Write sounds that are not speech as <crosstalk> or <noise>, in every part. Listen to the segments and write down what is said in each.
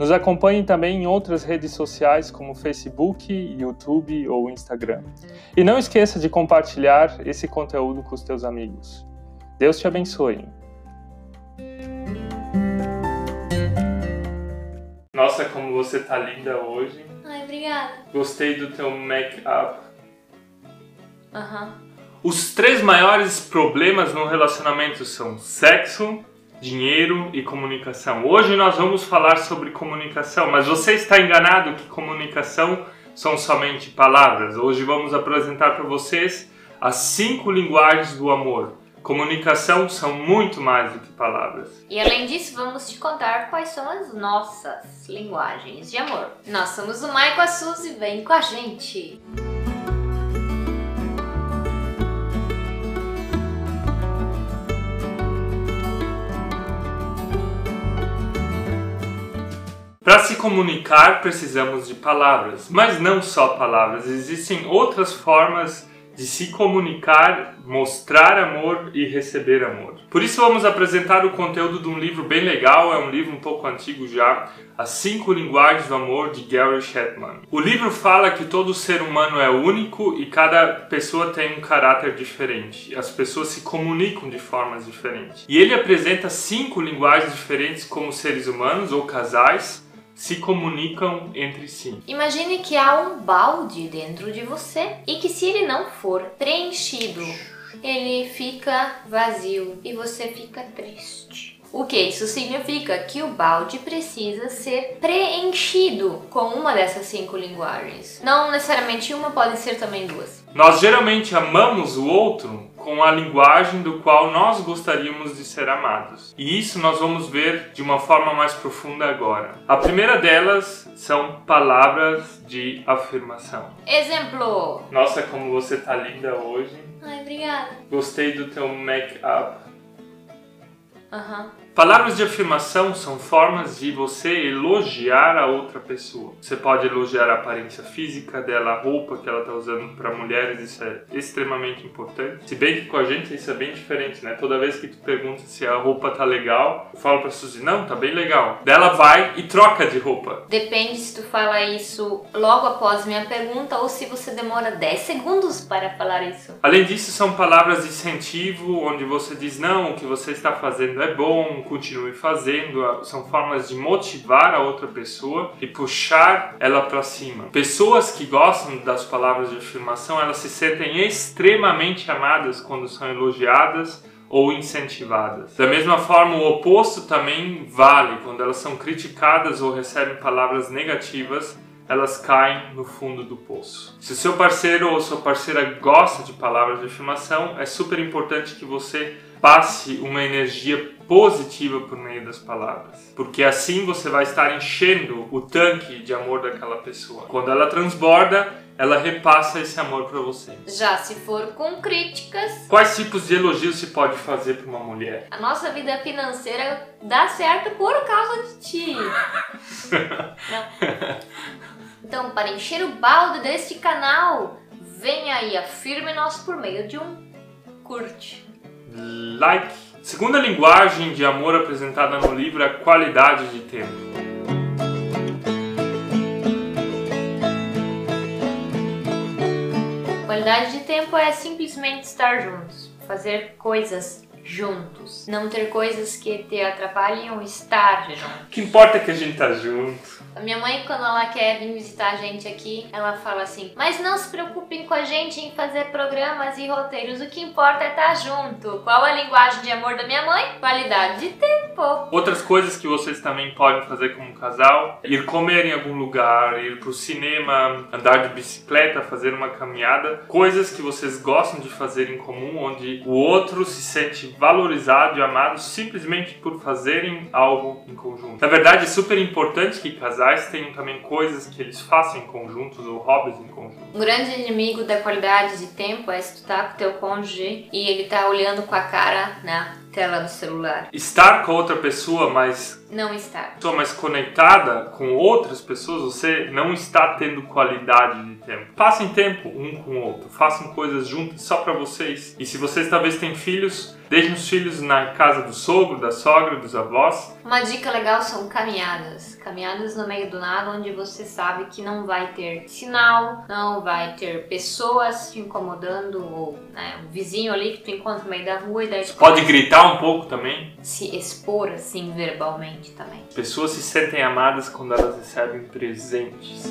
Nos acompanhe também em outras redes sociais como Facebook, YouTube ou Instagram. E não esqueça de compartilhar esse conteúdo com os teus amigos. Deus te abençoe. Nossa, como você tá linda hoje. Ai, obrigada. Gostei do teu make-up. Aham. Os três maiores problemas no relacionamento são sexo, dinheiro e comunicação. Hoje nós vamos falar sobre comunicação, mas você está enganado que comunicação são somente palavras. Hoje vamos apresentar para vocês as cinco linguagens do amor. Comunicação são muito mais do que palavras. E além disso, vamos te contar quais são as nossas linguagens de amor. Nós somos o Maico e a Suzy, vem com a gente! Para se comunicar, precisamos de palavras, mas não só palavras, existem outras formas de se comunicar, mostrar amor e receber amor. Por isso vamos apresentar o conteúdo de um livro bem legal, é um livro um pouco antigo já, As Cinco Linguagens do Amor de Gary Chapman. O livro fala que todo ser humano é único e cada pessoa tem um caráter diferente. As pessoas se comunicam de formas diferentes. E ele apresenta cinco linguagens diferentes como seres humanos ou casais se comunicam entre si. Imagine que há um balde dentro de você e que se ele não for preenchido, ele fica vazio e você fica triste. O que isso significa? Que o balde precisa ser preenchido com uma dessas cinco linguagens. Não necessariamente uma, podem ser também duas. Nós geralmente amamos o outro com a linguagem do qual nós gostaríamos de ser amados. E isso nós vamos ver de uma forma mais profunda agora. A primeira delas são palavras de afirmação. Exemplo. Nossa, como você tá linda hoje. Ai, obrigada. Gostei do teu make-up. Aham. Palavras de afirmação são formas de você elogiar a outra pessoa. Você pode elogiar a aparência física dela, a roupa que ela está usando. Para mulheres isso é extremamente importante. Se bem que com a gente isso é bem diferente, né? Toda vez que tu pergunta se a roupa tá legal, eu falo para Suzy, não, tá bem legal. Dela vai e troca de roupa. Depende se tu fala isso logo após minha pergunta ou se você demora 10 segundos para falar isso. Além disso, são palavras de incentivo, onde você diz, não, o que você está fazendo é bom, continue fazendo. São formas de motivar a outra pessoa e puxar ela para cima. Pessoas que gostam das palavras de afirmação, elas se sentem extremamente amadas quando são elogiadas ou incentivadas. Da mesma forma, o oposto também vale quando elas são criticadas ou recebem palavras negativas elas caem no fundo do poço. Se seu parceiro ou sua parceira gosta de palavras de afirmação, é super importante que você passe uma energia positiva por meio das palavras, porque assim você vai estar enchendo o tanque de amor daquela pessoa. Quando ela transborda, ela repassa esse amor para você. Já se for com críticas, Quais tipos de elogios se pode fazer para uma mulher? a nossa vida financeira dá certo por causa de ti. <laughs> Então, para encher o balde deste canal, venha aí, afirme-nos por meio de um curte. Like. Segunda linguagem de amor apresentada no livro é a qualidade de tempo. Qualidade de tempo é simplesmente estar juntos, fazer coisas juntos, não ter coisas que te atrapalhem ou estar juntos. O que importa é que a gente tá junto. A minha mãe, quando ela quer vir visitar a gente aqui, ela fala assim: Mas não se preocupem com a gente em fazer programas e roteiros, o que importa é estar junto. Qual a linguagem de amor da minha mãe? Qualidade de tempo. Outras coisas que vocês também podem fazer como casal: ir comer em algum lugar, ir pro cinema, andar de bicicleta, fazer uma caminhada. Coisas que vocês gostam de fazer em comum, onde o outro se sente valorizado e amado simplesmente por fazerem algo em conjunto. Na verdade, é super importante que casais casais tenham também coisas que eles façam em conjuntos ou hobbies em conjunto. Um grande inimigo da qualidade de tempo é se tu tá com teu cônjuge e ele tá olhando com a cara na tela do celular. Estar com outra pessoa, mas Não estar. pessoa mais conectada com outras pessoas, você não está tendo qualidade de tempo. Passem tempo um com o outro, façam coisas juntas só para vocês. E se vocês talvez têm filhos, deixem os filhos na casa do sogro, da sogra, dos avós. Uma dica legal são caminhadas. Caminhadas no meio do nada, onde você sabe que não vai ter sinal, não vai ter pessoas te incomodando, ou né, um vizinho ali que tu encontra no meio da rua e daí tu Pode gritar um pouco também. se expor assim verbalmente também. Pessoas se sentem amadas quando elas recebem presentes.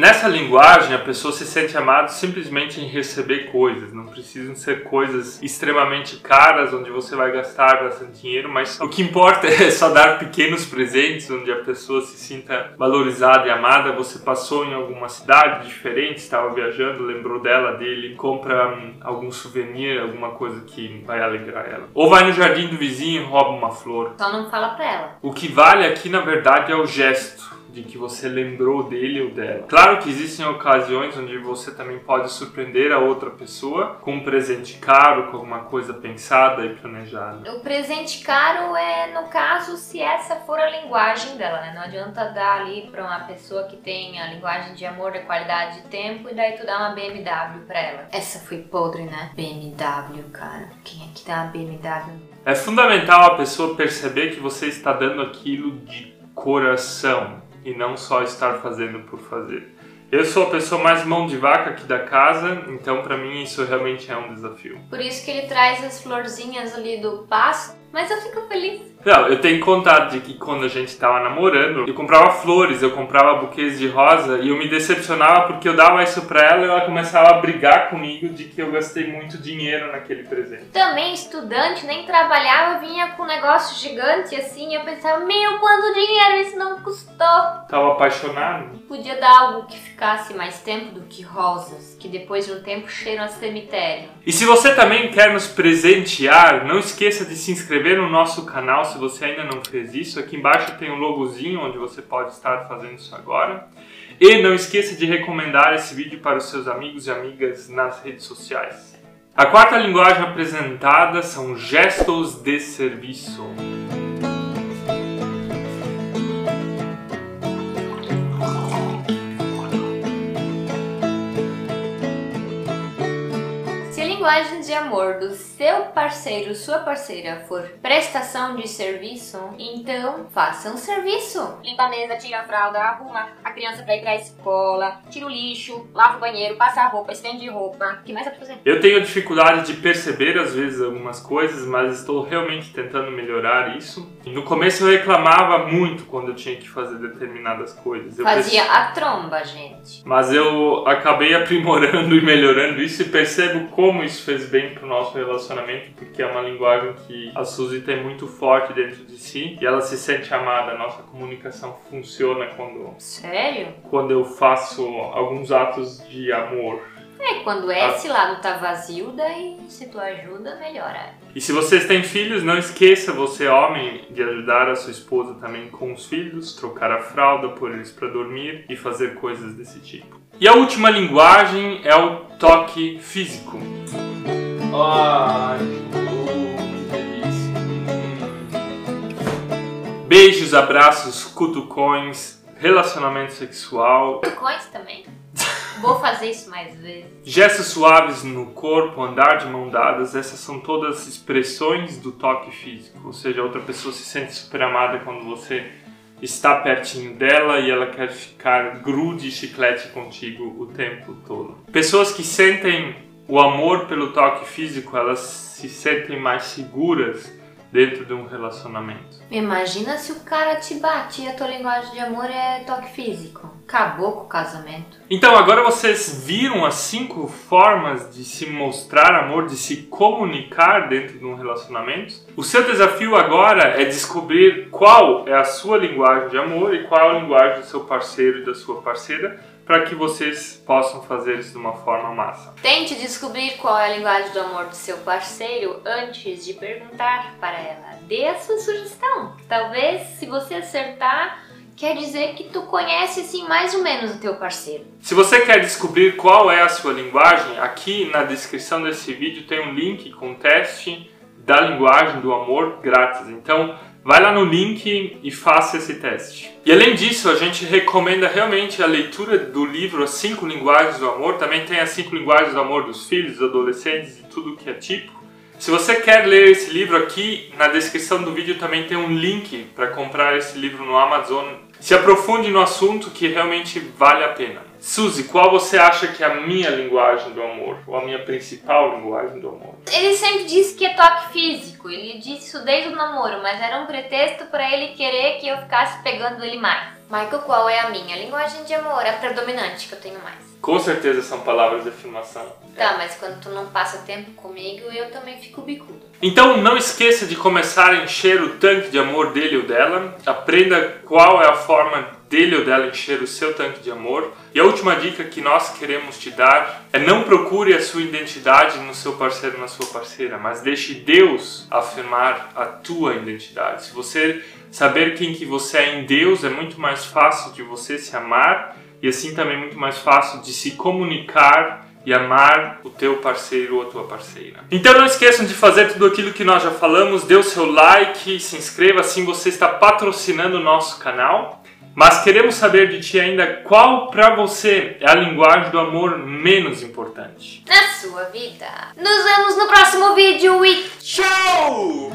Nessa linguagem, a pessoa se sente amada simplesmente em receber coisas. Não precisam ser coisas extremamente caras, onde você vai gastar bastante dinheiro, mas o que importa <laughs> é só dar pequenos presentes, onde a pessoa se sinta valorizada e amada. Você passou em alguma cidade diferente, estava viajando, lembrou dela, dele, compra hum, algum souvenir, alguma coisa que vai alegrar ela. Ou vai no jardim do vizinho e rouba uma flor. Só não fala pra ela. O que vale aqui, na verdade, é o gesto de que você lembrou dele ou dela. Claro que existem ocasiões onde você também pode surpreender a outra pessoa com um presente caro, com alguma coisa pensada e planejada. O presente caro é, no caso, se essa for a linguagem dela, né? Não adianta dar ali pra uma pessoa que tem a linguagem de amor, de qualidade de tempo, e daí tu dá uma BMW pra ela. Essa foi podre, né? BMW, cara. Quem é que dá uma BMW? É fundamental a pessoa perceber que você está dando aquilo de coração e não só estar fazendo por fazer. Eu sou a pessoa mais mão de vaca aqui da casa, então pra mim isso realmente é um desafio. Por isso que ele traz as florzinhas ali do pasto, mas eu fico feliz. Não, eu tenho contato de que quando a gente tava namorando, eu comprava flores, eu comprava buquês de rosa e eu me decepcionava porque eu dava isso pra ela e ela começava a brigar comigo de que eu gastei muito dinheiro naquele presente. Também estudante, nem trabalhava, vinha com um negócio gigante assim, eu pensava, meu, quanto dinheiro isso não custou. Tava apaixonado. Podia dar algo que ficasse mais tempo do que rosas, que depois de um tempo cheiram a cemitério. E se você também quer nos presentear, não esqueça de se inscrever no nosso canal se você ainda não fez isso. Aqui embaixo tem um logozinho onde você pode estar fazendo isso agora. E não esqueça de recomendar esse vídeo para os seus amigos e amigas nas redes sociais. A quarta linguagem apresentada são gestos de serviço. Linguagem de amor do seu parceiro, sua parceira, for prestação de serviço, então faça um serviço. Limpa a mesa, tira a fralda, arruma a criança pra ir pra escola, tira o lixo, lava o banheiro, passa a roupa, estende roupa. O que mais dá pra fazer? Eu tenho dificuldade de perceber às vezes algumas coisas, mas estou realmente tentando melhorar isso. No começo eu reclamava muito quando eu tinha que fazer determinadas coisas. Eu Fazia a tromba, gente. Mas eu acabei aprimorando <laughs> e melhorando isso e percebo como isso fez bem pro nosso relacionamento, porque é uma linguagem que a Suzy tem muito forte dentro de si e ela se sente amada. A nossa comunicação funciona quando, Sério? quando eu faço alguns atos de amor. É, quando esse lado tá vazio, daí se tu ajuda, melhora. E se vocês têm filhos, não esqueça, você homem, de ajudar a sua esposa também com os filhos, trocar a fralda, pôr eles para dormir e fazer coisas desse tipo. E a última linguagem é o toque físico. Ai, que delícia. Beijos, abraços, cutucões, relacionamento sexual, Tucões também. Vou fazer isso mais vezes. Gestos suaves no corpo, andar de mão dadas, essas são todas expressões do toque físico. Ou seja, a outra pessoa se sente super amada quando você está pertinho dela e ela quer ficar grude chiclete contigo o tempo todo. Pessoas que sentem o amor pelo toque físico, elas se sentem mais seguras dentro de um relacionamento. Imagina se o cara te bate e a tua linguagem de amor é toque físico. Acabou com o casamento. Então, agora vocês viram as cinco formas de se mostrar amor, de se comunicar dentro de um relacionamento? O seu desafio agora é descobrir qual é a sua linguagem de amor e qual é a linguagem do seu parceiro e da sua parceira, para que vocês possam fazer isso de uma forma massa. Tente descobrir qual é a linguagem do amor do seu parceiro antes de perguntar para ela. Dê a sua sugestão. Talvez, se você acertar, quer dizer que tu conhece assim mais ou menos o teu parceiro. Se você quer descobrir qual é a sua linguagem, aqui na descrição desse vídeo tem um link com teste da linguagem do amor grátis. Então, vai lá no link e faça esse teste. E além disso, a gente recomenda realmente a leitura do livro As Cinco Linguagens do Amor. Também tem as cinco linguagens do amor dos filhos, dos adolescentes e tudo que é tipo. Se você quer ler esse livro aqui, na descrição do vídeo também tem um link para comprar esse livro no Amazon. Se aprofunde no assunto que realmente vale a pena. Suzy, qual você acha que é a minha linguagem do amor? Ou a minha principal linguagem do amor? Ele sempre disse que é toque físico. Ele disse isso desde o namoro, mas era um pretexto para ele querer que eu ficasse pegando ele mais. Michael, qual é a minha linguagem de amor? A predominante que eu tenho mais. Com certeza são palavras de afirmação. Tá, mas quando tu não passa tempo comigo, eu também fico bicudo. Então não esqueça de começar a encher o tanque de amor dele ou dela. Aprenda qual é a forma dele ou dela encher o seu tanque de amor. E a última dica que nós queremos te dar é não procure a sua identidade no seu parceiro ou na sua parceira, mas deixe Deus afirmar a tua identidade. Se você saber quem que você é em Deus, é muito mais fácil de você se amar e assim também muito mais fácil de se comunicar e amar o teu parceiro ou a tua parceira. Então não esqueçam de fazer tudo aquilo que nós já falamos, dê o seu like, se inscreva, assim você está patrocinando o nosso canal. Mas queremos saber de ti ainda qual para você é a linguagem do amor menos importante. Na sua vida. Nos vemos no próximo vídeo e tchau!